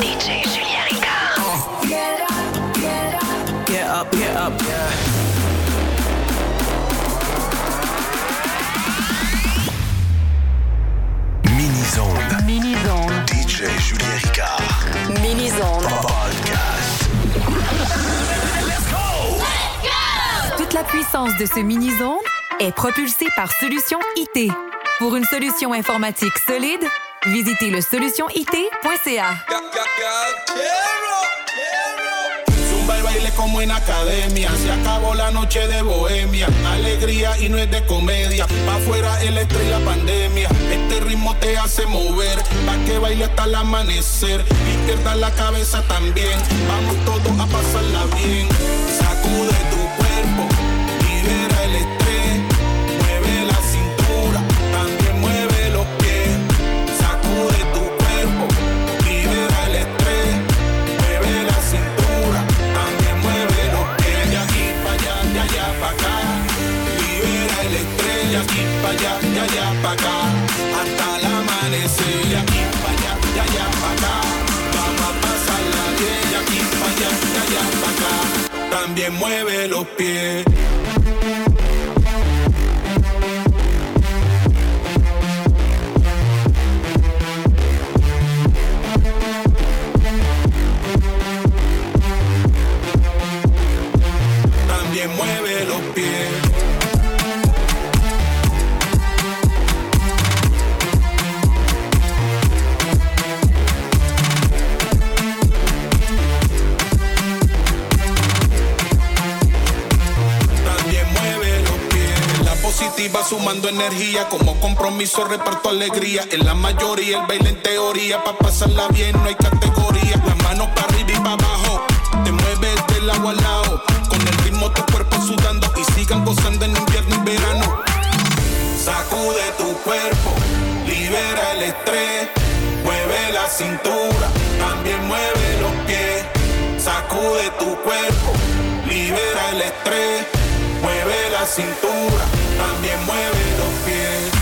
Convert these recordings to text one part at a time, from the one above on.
DJ Julien Ricard. Get up, get up. Get up, get up, yeah. Mini-zone. Mini-zone. DJ Julien Ricard. Mini-zone. Podcast. Toute la puissance de ce mini-zone est propulsée par Solution IT. Pour une solution informatique solide, visitez le solutionit.ca. Zumba y baile como en academia. Se acabó la noche de bohemia. Alegría y no es de comedia. Pa' afuera el estrés y la pandemia. Este ritmo te hace mover. Pa' que baile hasta el amanecer. Y pierda la cabeza también. Vamos todos a pasarla bien. Sacude tu compromiso reparto alegría. En la mayoría el baile en teoría, pa' pasarla bien no hay categoría. Las manos para arriba y para abajo, te mueves de lado a lado. Con el ritmo tu cuerpo sudando y sigan gozando en invierno y verano. Sacude tu cuerpo, libera el estrés, mueve la cintura, también mueve los pies. Sacude tu cuerpo, libera el estrés, mueve la cintura, también mueve los pies.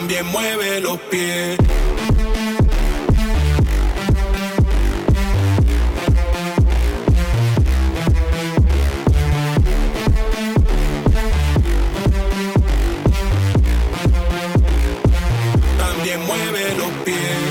También mueve los pies. También mueve los pies.